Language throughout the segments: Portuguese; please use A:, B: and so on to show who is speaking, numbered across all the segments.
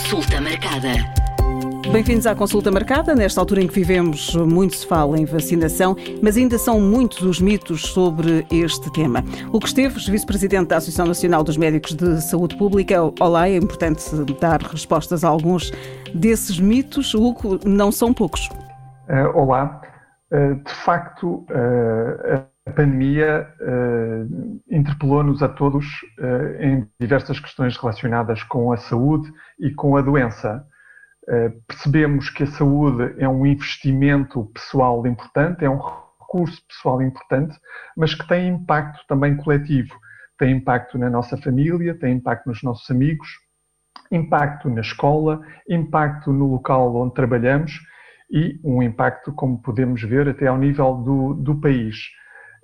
A: Consulta marcada.
B: Bem-vindos à consulta marcada. Nesta altura em que vivemos, muito se fala em vacinação, mas ainda são muitos os mitos sobre este tema. O que Esteves, vice-presidente da Associação Nacional dos Médicos de Saúde Pública, olá, é importante dar respostas a alguns desses mitos. Hugo, não são poucos.
C: Uh, olá. Uh, de facto, uh, a pandemia uh, interpelou-nos a todos uh, em diversas questões relacionadas com a saúde e com a doença. Uh, percebemos que a saúde é um investimento pessoal importante, é um recurso pessoal importante, mas que tem impacto também coletivo. Tem impacto na nossa família, tem impacto nos nossos amigos, impacto na escola, impacto no local onde trabalhamos e um impacto, como podemos ver, até ao nível do, do país.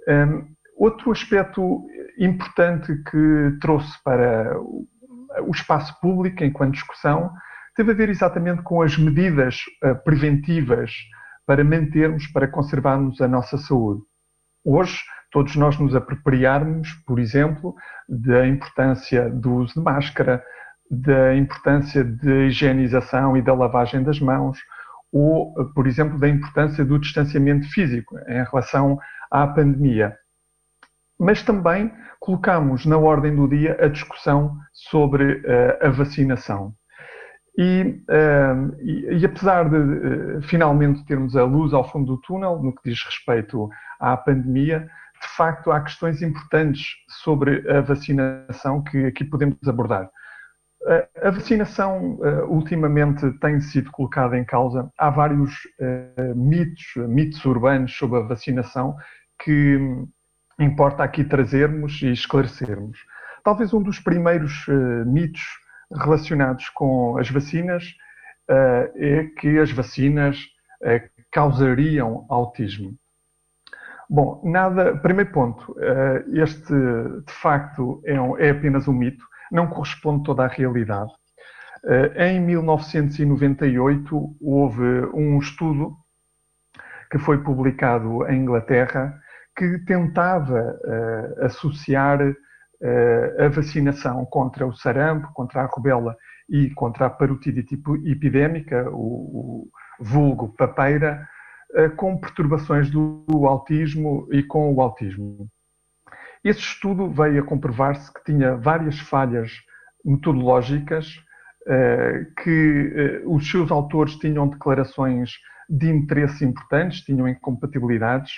C: Um, outro aspecto importante que trouxe para o espaço público enquanto discussão teve a ver exatamente com as medidas uh, preventivas para mantermos, para conservarmos a nossa saúde. Hoje, todos nós nos apropriarmos, por exemplo, da importância do uso de máscara, da importância da higienização e da lavagem das mãos, ou, por exemplo, da importância do distanciamento físico em relação à pandemia. Mas também colocamos na ordem do dia a discussão sobre uh, a vacinação. E, uh, e, e, apesar de uh, finalmente termos a luz ao fundo do túnel no que diz respeito à pandemia, de facto há questões importantes sobre a vacinação que aqui podemos abordar. A vacinação ultimamente tem sido colocada em causa. Há vários mitos, mitos urbanos sobre a vacinação que importa aqui trazermos e esclarecermos. Talvez um dos primeiros mitos relacionados com as vacinas é que as vacinas causariam autismo. Bom, nada. Primeiro ponto, este de facto é, é apenas um mito, não corresponde toda à realidade. Em 1998 houve um estudo que foi publicado em Inglaterra que tentava uh, associar uh, a vacinação contra o sarampo, contra a rubela e contra a parotidite epidémica, o, vulgo papeira, com perturbações do autismo e com o autismo. Esse estudo veio a comprovar-se que tinha várias falhas metodológicas, que os seus autores tinham declarações de interesse importantes, tinham incompatibilidades,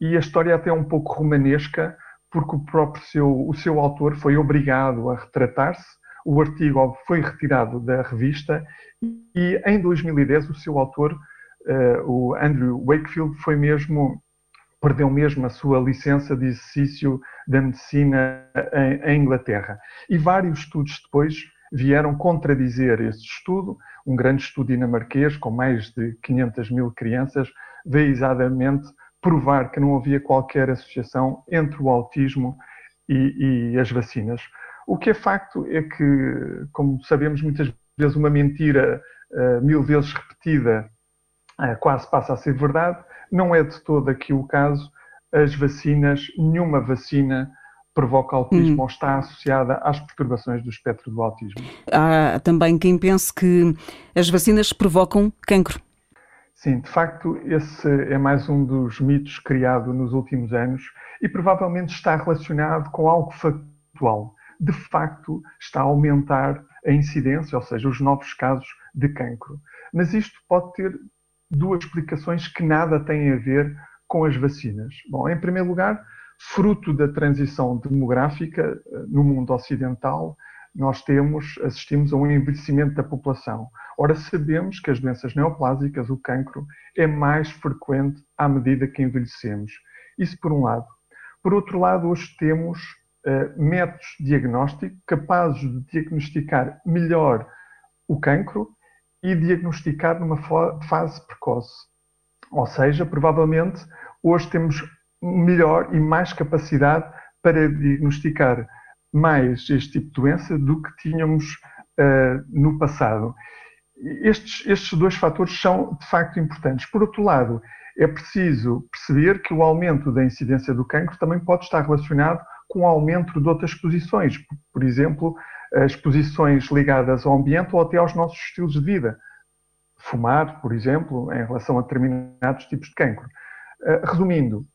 C: e a história é até um pouco romanesca, porque o próprio seu, o seu autor foi obrigado a retratar-se, o artigo foi retirado da revista e em 2010 o seu autor, uh, o Andrew Wakefield, foi mesmo perdeu mesmo a sua licença de exercício da medicina em, Inglaterra. E vários estudos depois vieram contradizer esse estudo. Um grande estudo dinamarquês, com mais de 500 mil crianças, veio exatamente provar que não havia qualquer associação entre o autismo e, e as vacinas. O que é facto é que, como sabemos, muitas vezes uma mentira uh, mil vezes repetida uh, quase passa a ser verdade. Não é de todo aqui o caso. As vacinas, nenhuma vacina provoca autismo hum. ou está associada às perturbações do espectro do autismo.
B: Há também quem pense que as vacinas provocam cancro.
C: Sim, de facto, esse é mais um dos mitos criado nos últimos anos e provavelmente está relacionado com algo factual. De facto, está a aumentar a incidência, ou seja, os novos casos de cancro. Mas isto pode ter duas explicações que nada têm a ver com as vacinas. Bom, em primeiro lugar, fruto da transição demográfica eh, no mundo ocidental, nós temos, assistimos a um envelhecimento da população. Ora, sabemos que as doenças neoplásicas, o cancro, é mais frequente à medida que envelhecemos. Isso por um lado. Por outro lado, hoje temos uh, métodos de diagnóstico capazes de diagnosticar melhor o cancro e diagnosticar numa fase precoce. Ou seja, provavelmente hoje temos melhor e mais capacidade para diagnosticar mais este tipo de doença do que tínhamos uh, no passado. Estes, estes dois fatores são de facto importantes. Por outro lado, é preciso perceber que o aumento da incidência do cancro também pode estar relacionado com o aumento de outras exposições, por exemplo, exposições ligadas ao ambiente ou até aos nossos estilos de vida. Fumar, por exemplo, em relação a determinados tipos de cancro. Resumindo,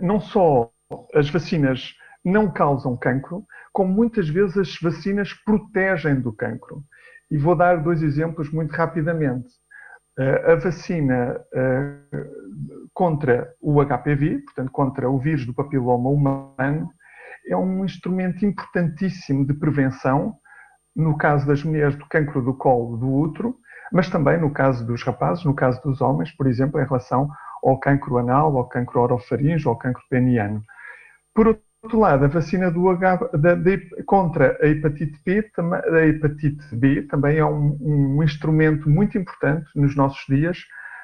C: não só as vacinas não causam cancro, como muitas vezes as vacinas protegem do cancro. E vou dar dois exemplos muito rapidamente. A vacina contra o HPV, portanto, contra o vírus do papiloma humano, é um instrumento importantíssimo de prevenção, no caso das mulheres, do cancro do colo do útero, mas também no caso dos rapazes, no caso dos homens, por exemplo, em relação ao cancro anal, ao cancro orofaringe, ao cancro peniano. Por outro lado, a vacina do H, da, de, contra a hepatite B, a hepatite B também é um, um instrumento muito importante nos nossos dias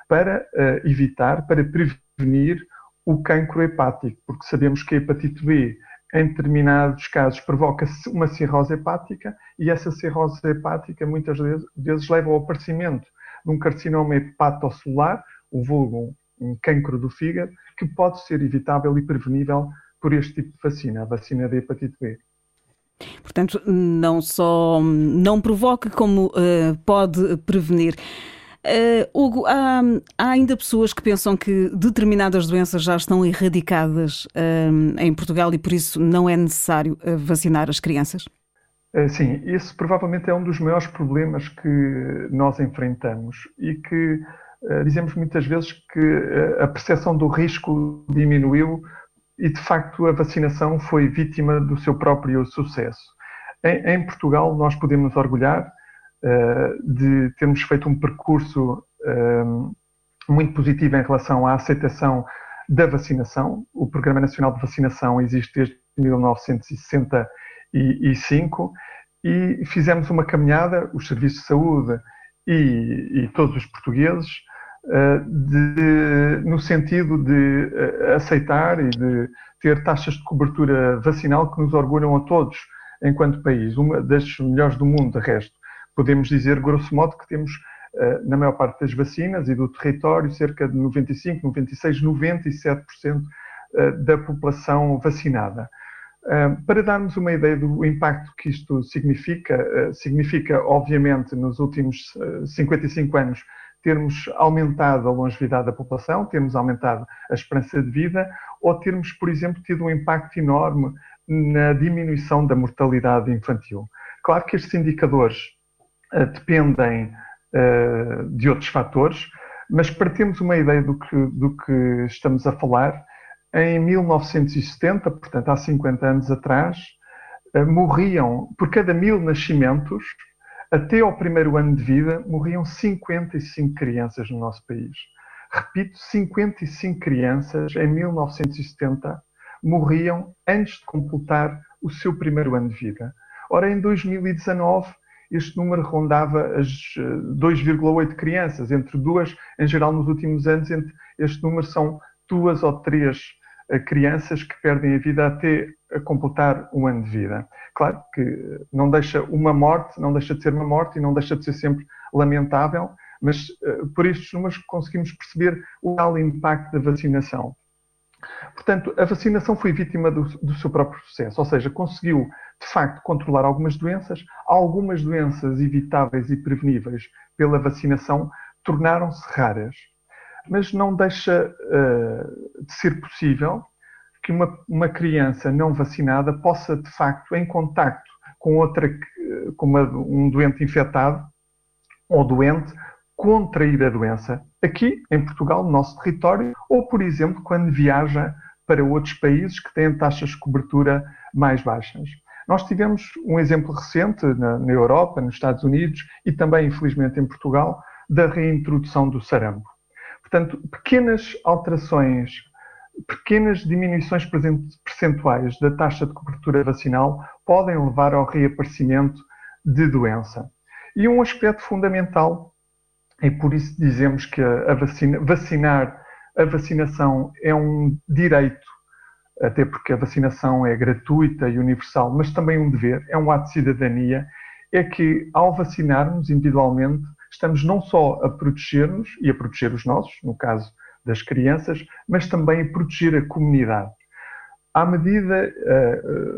C: para uh, evitar, para prevenir o cancro hepático, porque sabemos que a hepatite B em determinados casos provoca uma cirrose hepática e essa cirrose hepática muitas vezes, leva ao aparecimento de um carcinoma hepatocelular, o vulgo um cancro do fígado, que pode ser evitável e prevenível por este tipo de vacina, a vacina da hepatite B.
B: Portanto, não só não provoca, como uh, pode prevenir. Uh, Hugo, há, há, ainda pessoas que pensam que determinadas doenças já estão erradicadas uh, em Portugal e por isso não é necessário uh, vacinar as crianças?
C: Sim, esse provavelmente é um dos maiores problemas que nós enfrentamos e que dizemos muitas vezes que a percepção do risco diminuiu e de facto a vacinação foi vítima do seu próprio sucesso. Em, em Portugal nós podemos orgulhar eh, de termos feito um percurso eh, muito positivo em relação à aceitação da vacinação. O Programa Nacional de Vacinação existe desde 1965 e fizemos uma caminhada, os serviços de saúde e, e todos os portugueses, eh, de, no sentido de aceitar e de ter taxas de cobertura vacinal que nos orgulham a todos enquanto país, uma das melhores do mundo, de resto podemos dizer, grosso modo, que temos eh, na maior parte das vacinas e do território cerca de 95, 96, 97% da população vacinada. Eh, para darmos uma ideia do impacto que isto significa, eh, significa, obviamente, nos últimos 55 anos, termos aumentado a longevidade da população, termos aumentado a esperança de vida, ou termos, por exemplo, tido um impacto enorme na diminuição da mortalidade infantil. Claro que estes indicadores dependem eh, de outros fatores, mas para termos uma ideia do que, do que estamos a falar, em 1970, portanto há 50 anos atrás, eh, morriam, por cada mil nascimentos, até ao primeiro ano de vida, morriam 55 crianças no nosso país. Repito, 55 crianças em 1970 morriam antes de completar o seu primeiro ano de vida. Ora, em 2019, este número rondava as 2,8 eh, crianças, entre duas, em geral nos últimos anos, este número são duas ou três eh, crianças que perdem a vida até a completar um ano de vida. Claro que não deixa uma morte, não deixa de ser uma morte e não deixa de ser sempre lamentável, mas eh, por estes números conseguimos perceber o real impacto da vacinação. Portanto, a vacinação foi vítima do, do seu próprio processo, ou seja, conseguiu de facto controlar algumas doenças, algumas doenças evitáveis e preveníveis pela vacinação tornaram-se raras. Mas não deixa uh, de ser possível que uma, uma, criança não vacinada possa, de facto, em contacto com outra, com uma, um doente infectado ou doente, contrair a doença aqui em Portugal, no nosso território, ou, por exemplo, quando viaja para outros países que têm taxas de cobertura mais baixas. Nós tivemos um exemplo recente na, na Europa, nos Estados Unidos e também, infelizmente, em Portugal, da reintrodução do sarampo. Portanto, pequenas alterações, pequenas diminuições percentuais da taxa de cobertura vacinal podem levar ao reaparecimento de doença. E um aspecto fundamental, e por isso dizemos que a vacina, vacinar, a vacinação é um direito até porque a vacinação é gratuita e universal, mas também um dever, é um ato de cidadania, é que ao vacinarmos individualmente, estamos não só a proteger-nos e a proteger os nossos, no caso das crianças, mas também a proteger a comunidade. À medida,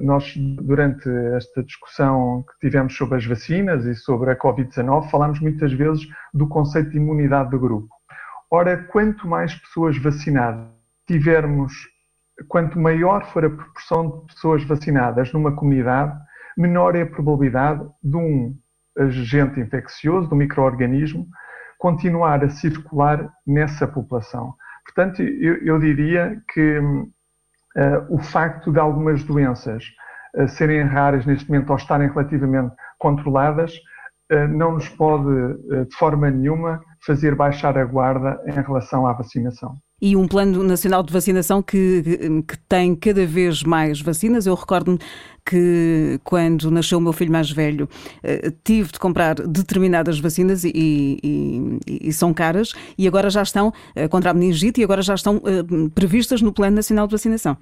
C: nós, durante esta discussão que tivemos sobre as vacinas e sobre a Covid-19, falámos muitas vezes do conceito de imunidade de grupo. Ora, quanto mais pessoas vacinadas tivermos, quanto maior for a proporção de pessoas vacinadas numa comunidade, menor é a probabilidade de um agente infeccioso, de um microorganismo, continuar a circular nessa população. Portanto, eu, eu diria que uh, o facto de algumas doenças uh, serem raras neste momento ou estarem relativamente controladas uh, não nos pode, de forma nenhuma, fazer baixar a guarda em relação à vacinação
B: e um plano nacional de vacinação que, que tem cada vez mais vacinas. Eu recordo-me que quando nasceu o meu filho mais velho eh, tive de comprar determinadas vacinas e, e, e são caras e agora já estão eh, contra a meningite e agora já estão eh, previstas no plano nacional de vacinação.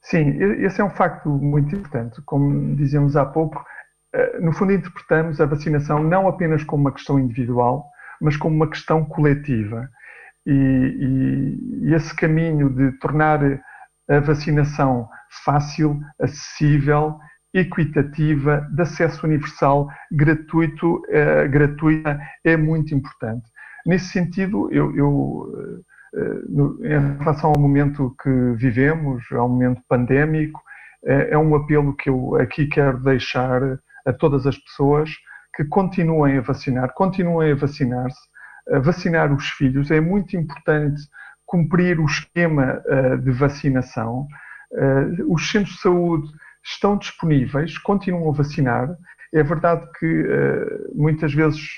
C: Sim, esse é um facto muito importante. Como dizíamos há pouco, no fundo interpretamos a vacinação não apenas como uma questão individual, mas como uma questão coletiva. E, e, e esse caminho de tornar a vacinação fácil, acessível, equitativa, de acesso universal, gratuito, uh, gratuita, é muito importante. Nesse sentido, eu, eu uh, no, em relação ao momento que vivemos, ao momento pandémico, é, é um apelo que eu aqui quero deixar a todas as pessoas que continuem a vacinar, continuem a vacinar-se, vacinar os filhos. É muito importante cumprir o esquema uh, de vacinação. Uh, os centros de saúde estão disponíveis, continuam a vacinar. É verdade que uh, muitas vezes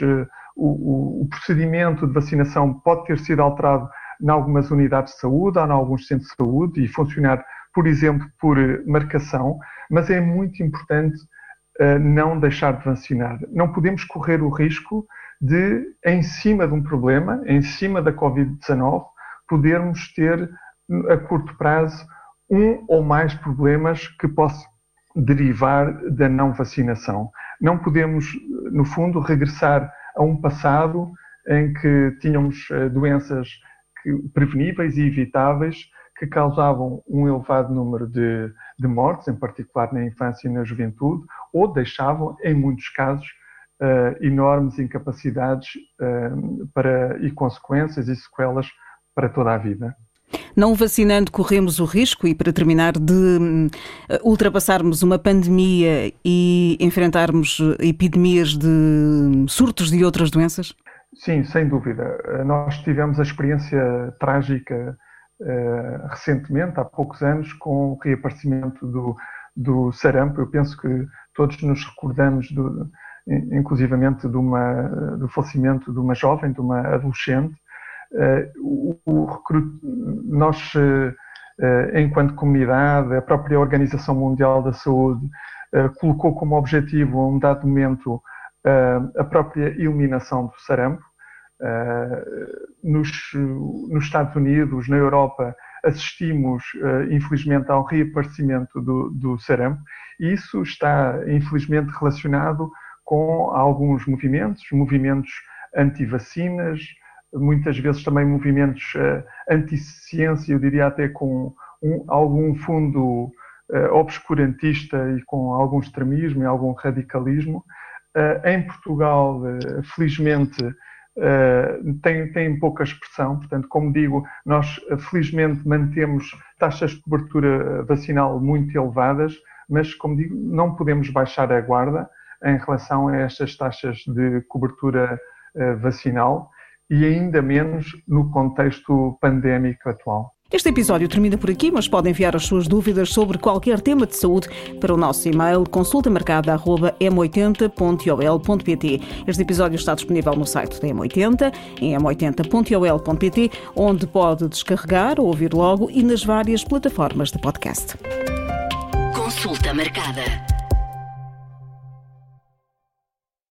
C: o, o, procedimento de vacinação pode ter sido alterado em algumas unidades de saúde ou em alguns centros de saúde e funcionar, por exemplo, por marcação, mas é muito importante não deixar de vacinar. Não podemos correr o risco de, em cima de um problema, em cima da Covid-19, podermos ter a curto prazo um ou mais problemas que possam derivar da não vacinação. Não podemos, no fundo, regressar a um passado em que tínhamos eh, doenças preveníveis e evitáveis que causavam um elevado número de, de mortes, em particular na infância e na juventude, ou deixavam, em muitos casos, uh, enormes incapacidades uh, para, e consequências e sequelas para toda a vida.
B: Não vacinando, corremos o risco, e para terminar, de uh, ultrapassarmos uma pandemia e enfrentarmos epidemias de surtos de outras doenças?
C: Sim, sem dúvida. Nós tivemos a experiência trágica uh, recentemente, há poucos anos, com o reaparecimento do, do sarampo. Eu penso que todos nos recordamos do, inclusivamente de uma, do falecimento de uma jovem, de uma adolescente. Eh, o, o nós, eh, enquanto comunidade, a própria Organização Mundial da Saúde eh, colocou como objetivo, a um dado momento, a própria eliminação do sarampo. Nos, nos Estados Unidos, na Europa, assistimos, infelizmente, ao reaparecimento do, do sarampo, e isso está, infelizmente, relacionado com alguns movimentos, movimentos anti-vacinas, muitas vezes também movimentos uh, anti-ciência, eu diria até com um, algum fundo uh, obscurantista e com algum extremismo e algum radicalismo. Uh, em Portugal, felizmente, tem, tem pouca expressão, portanto, como digo, nós felizmente mantemos taxas de cobertura vacinal muito elevadas, mas, como digo, não podemos baixar a guarda em relação a estas taxas de cobertura eh, vacinal e ainda menos no contexto pandémico atual.
B: Este episódio termina por aqui, mas pode enviar as suas dúvidas sobre qualquer tema de saúde para o nosso e-mail consultamarcada.m80.ol.pt. Este episódio está disponível no site da M80, em m80.ol.pt, onde pode descarregar ou ouvir logo e nas várias plataformas de podcast. Consulta marcada.